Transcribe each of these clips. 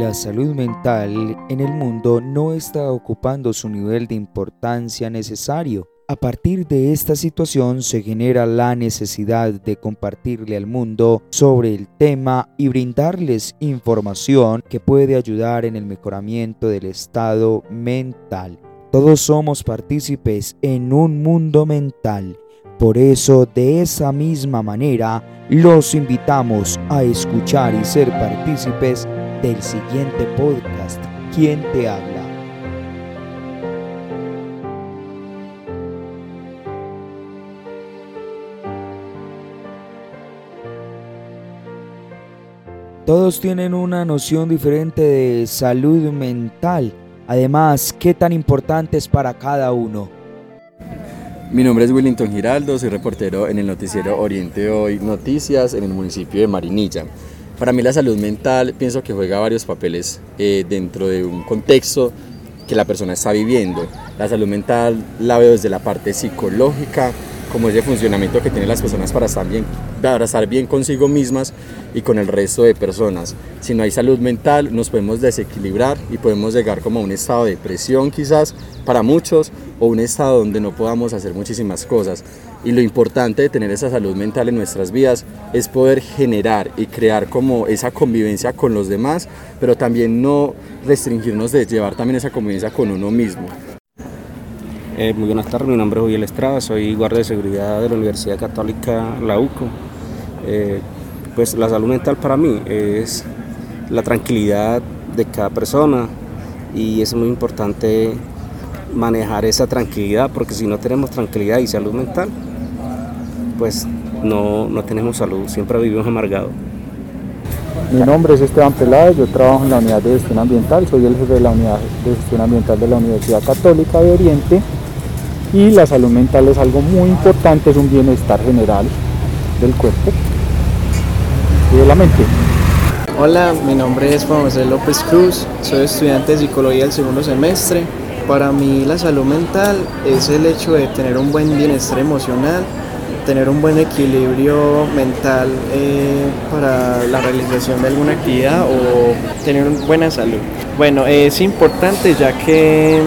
la salud mental en el mundo no está ocupando su nivel de importancia necesario. A partir de esta situación se genera la necesidad de compartirle al mundo sobre el tema y brindarles información que puede ayudar en el mejoramiento del estado mental. Todos somos partícipes en un mundo mental. Por eso, de esa misma manera, los invitamos a escuchar y ser partícipes del siguiente podcast, ¿Quién te habla? Todos tienen una noción diferente de salud mental. Además, ¿qué tan importante es para cada uno? Mi nombre es Willington Giraldo, soy reportero en el noticiero Oriente Hoy Noticias en el municipio de Marinilla. Para mí la salud mental pienso que juega varios papeles eh, dentro de un contexto que la persona está viviendo. La salud mental la veo desde la parte psicológica, como ese funcionamiento que tienen las personas para estar bien, para estar bien consigo mismas y con el resto de personas. Si no hay salud mental nos podemos desequilibrar y podemos llegar como a un estado de depresión quizás para muchos o un estado donde no podamos hacer muchísimas cosas. Y lo importante de tener esa salud mental en nuestras vidas es poder generar y crear como esa convivencia con los demás, pero también no restringirnos de llevar también esa convivencia con uno mismo. Eh, muy buenas tardes, mi nombre es Juliel Estrada, soy guardia de seguridad de la Universidad Católica La UCO. Eh, pues la salud mental para mí es la tranquilidad de cada persona y es muy importante manejar esa tranquilidad porque si no tenemos tranquilidad y salud mental, pues no, no tenemos salud, siempre vivimos amargados. Mi nombre es Esteban Peláez, yo trabajo en la unidad de gestión ambiental, soy el jefe de la unidad de gestión ambiental de la Universidad Católica de Oriente y la salud mental es algo muy importante, es un bienestar general del cuerpo y de la mente. Hola, mi nombre es Juan José López Cruz, soy estudiante de psicología del segundo semestre. Para mí la salud mental es el hecho de tener un buen bienestar emocional tener un buen equilibrio mental eh, para la realización de alguna actividad o tener buena salud. Bueno, es importante ya que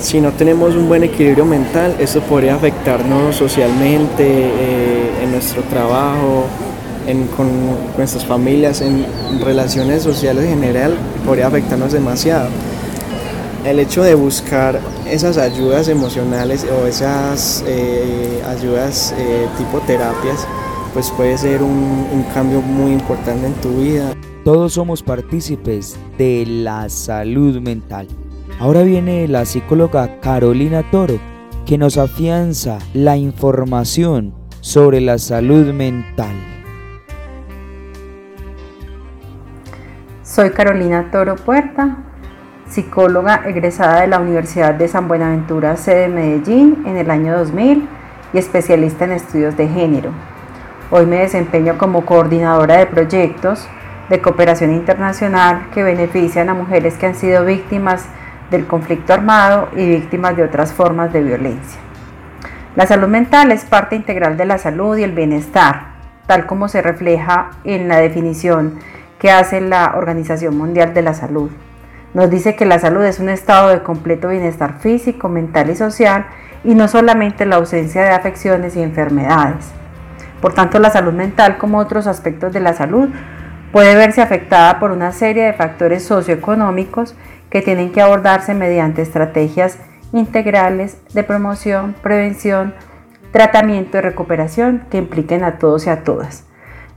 si no tenemos un buen equilibrio mental, eso podría afectarnos socialmente, eh, en nuestro trabajo, con nuestras familias, en relaciones sociales en general, podría afectarnos demasiado el hecho de buscar esas ayudas emocionales o esas eh, ayudas eh, tipo terapias, pues puede ser un, un cambio muy importante en tu vida. Todos somos partícipes de la salud mental. Ahora viene la psicóloga Carolina Toro, que nos afianza la información sobre la salud mental. Soy Carolina Toro Puerta, psicóloga egresada de la Universidad de San Buenaventura, sede Medellín, en el año 2000 y especialista en estudios de género. Hoy me desempeño como coordinadora de proyectos de cooperación internacional que benefician a mujeres que han sido víctimas del conflicto armado y víctimas de otras formas de violencia. La salud mental es parte integral de la salud y el bienestar, tal como se refleja en la definición que hace la Organización Mundial de la Salud. Nos dice que la salud es un estado de completo bienestar físico, mental y social y no solamente la ausencia de afecciones y enfermedades. Por tanto, la salud mental, como otros aspectos de la salud, puede verse afectada por una serie de factores socioeconómicos que tienen que abordarse mediante estrategias integrales de promoción, prevención, tratamiento y recuperación que impliquen a todos y a todas.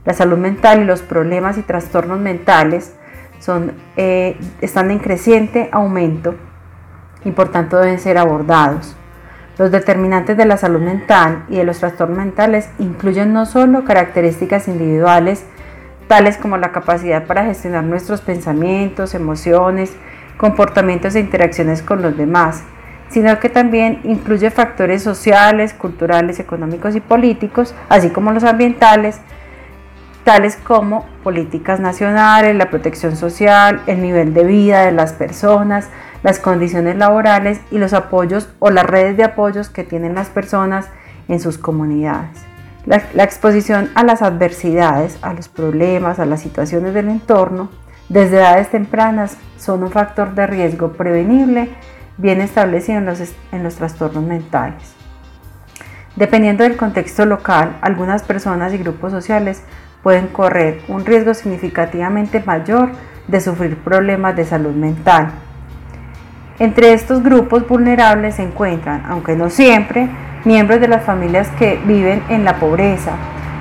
La salud mental y los problemas y trastornos mentales son, eh, están en creciente aumento y por tanto deben ser abordados. Los determinantes de la salud mental y de los trastornos mentales incluyen no solo características individuales, tales como la capacidad para gestionar nuestros pensamientos, emociones, comportamientos e interacciones con los demás, sino que también incluye factores sociales, culturales, económicos y políticos, así como los ambientales, tales como políticas nacionales, la protección social, el nivel de vida de las personas, las condiciones laborales y los apoyos o las redes de apoyos que tienen las personas en sus comunidades. La, exposición a las adversidades, a los problemas, a las situaciones del entorno, desde edades tempranas son un factor de riesgo prevenible bien establecido en los, en los trastornos mentales. Dependiendo del contexto local, algunas personas y grupos sociales pueden correr un riesgo significativamente mayor de sufrir problemas de salud mental. Entre estos grupos vulnerables se encuentran, aunque no siempre, miembros de las familias que viven en la pobreza,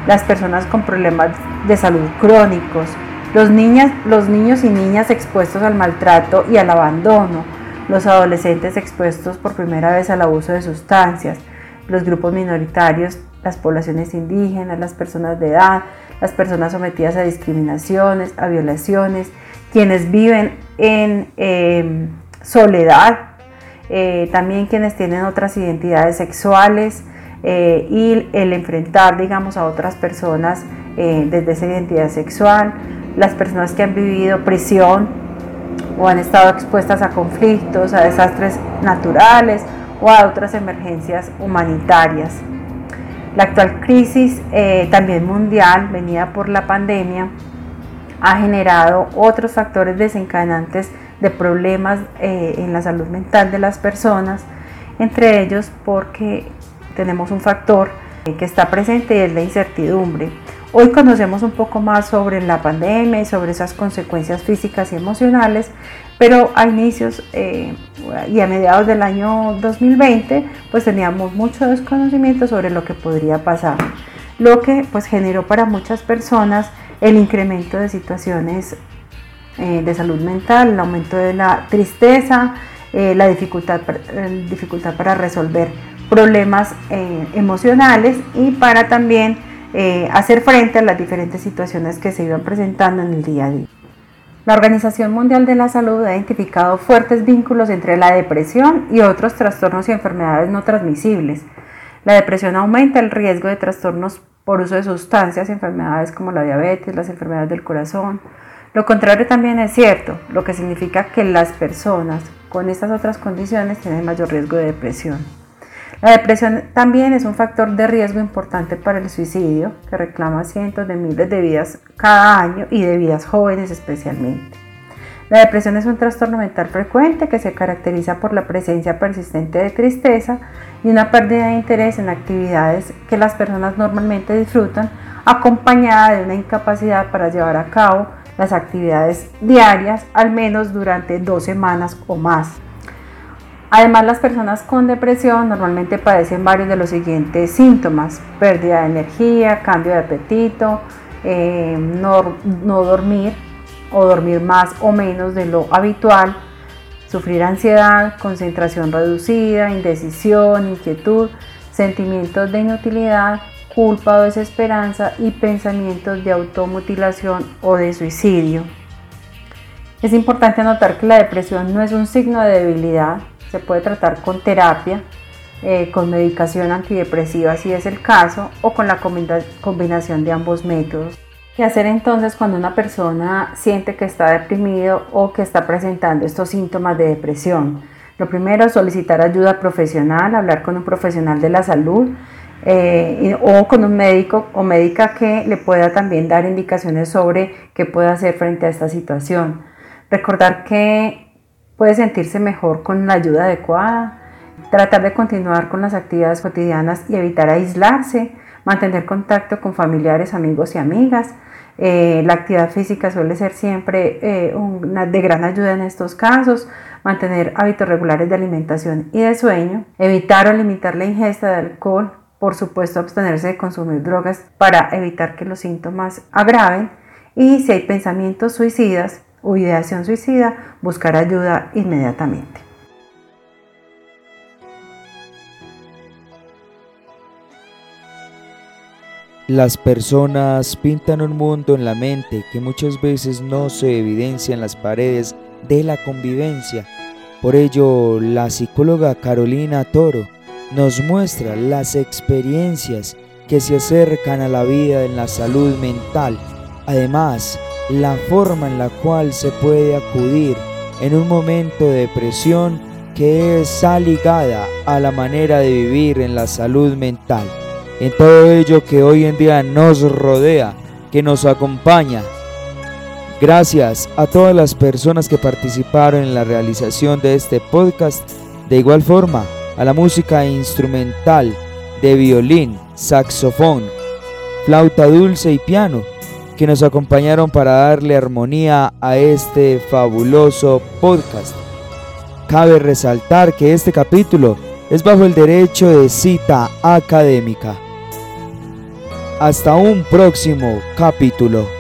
las personas con problemas de salud crónicos, los, niños y niñas expuestos al maltrato y al abandono, los adolescentes expuestos por primera vez al abuso de sustancias, los grupos minoritarios, las poblaciones indígenas, las personas de edad, las personas sometidas a discriminaciones, a violaciones, quienes viven en em, soledad, eh, también quienes tienen otras identidades sexuales eh, y el enfrentar, digamos, a otras personas eh, desde esa identidad sexual, las personas que han vivido prisión o han estado expuestas a conflictos, a desastres naturales o a otras emergencias humanitarias. La actual crisis, también mundial, venida por la pandemia, ha generado otros factores desencadenantes de problemas eh, en la salud mental de las personas, entre ellos porque tenemos un factor eh, que está presente y es la incertidumbre. Hoy conocemos un poco más sobre la pandemia y sobre esas consecuencias físicas y emocionales, pero a inicios eh, y a mediados del año 2020 pues teníamos mucho desconocimiento sobre lo que podría pasar, lo que pues generó para muchas personas el incremento de situaciones eh, de salud mental, el aumento de la tristeza, eh, la dificultad, dificultad para resolver problemas emocionales y para también hacer frente a las diferentes situaciones que se iban presentando en el día a día. La Organización Mundial de la Salud ha identificado fuertes vínculos entre la depresión y otros trastornos y enfermedades no transmisibles. La depresión aumenta el riesgo de trastornos por uso de sustancias, enfermedades como la diabetes, las enfermedades del corazón. Lo contrario también es cierto, lo que significa que las personas con estas otras condiciones tienen mayor riesgo de depresión. La depresión también es un factor de riesgo importante para el suicidio, que reclama cientos de miles de vidas cada año y de vidas jóvenes especialmente. La depresión es un trastorno mental frecuente que se caracteriza por la presencia persistente de tristeza y una pérdida de interés en actividades que las personas normalmente disfrutan, acompañada de una incapacidad para llevar a cabo las actividades diarias al menos durante dos semanas o más. Además, las personas con depresión normalmente padecen varios de los siguientes síntomas, pérdida de energía, cambio de apetito, eh, no, no dormir, o dormir más o menos de lo habitual, sufrir ansiedad, concentración reducida, indecisión, inquietud, sentimientos de inutilidad, culpa o desesperanza y pensamientos de automutilación o de suicidio. Es importante notar que la depresión no es un signo de debilidad, se puede tratar con terapia, eh, con medicación antidepresiva si es el caso, o con la combinación de ambos métodos. ¿Qué hacer entonces cuando una persona siente que está deprimido o que está presentando estos síntomas de depresión? Lo primero solicitar ayuda profesional, hablar con un profesional de la salud eh, o con un médico o médica que le pueda también dar indicaciones sobre qué puede hacer frente a esta situación. Recordar que puede sentirse mejor con la ayuda adecuada, tratar de continuar con las actividades cotidianas y evitar aislarse, mantener contacto con familiares, amigos y amigas, eh, la actividad física suele ser siempre eh, una, de gran ayuda en estos casos. Mantener hábitos regulares de alimentación y de sueño. Evitar o limitar la ingesta de alcohol. Por supuesto, abstenerse de consumir drogas para evitar que los síntomas agraven. Y si hay pensamientos suicidas o ideación suicida, buscar ayuda inmediatamente. Las personas pintan un mundo en la mente que muchas veces no se evidencia en las paredes de la convivencia. Por ello, la psicóloga Carolina Toro nos muestra las experiencias que se acercan a la vida en la salud mental. Además, la forma en la cual se puede acudir en un momento de depresión que está ligada a la manera de vivir en la salud mental en todo ello que hoy en día nos rodea, que nos acompaña. Gracias a todas las personas que participaron en la realización de este podcast. De igual forma, a la música instrumental de violín, saxofón, flauta dulce y piano que nos acompañaron para darle armonía a este fabuloso podcast. Cabe resaltar que este capítulo es bajo el derecho de cita académica. Hasta un próximo capítulo.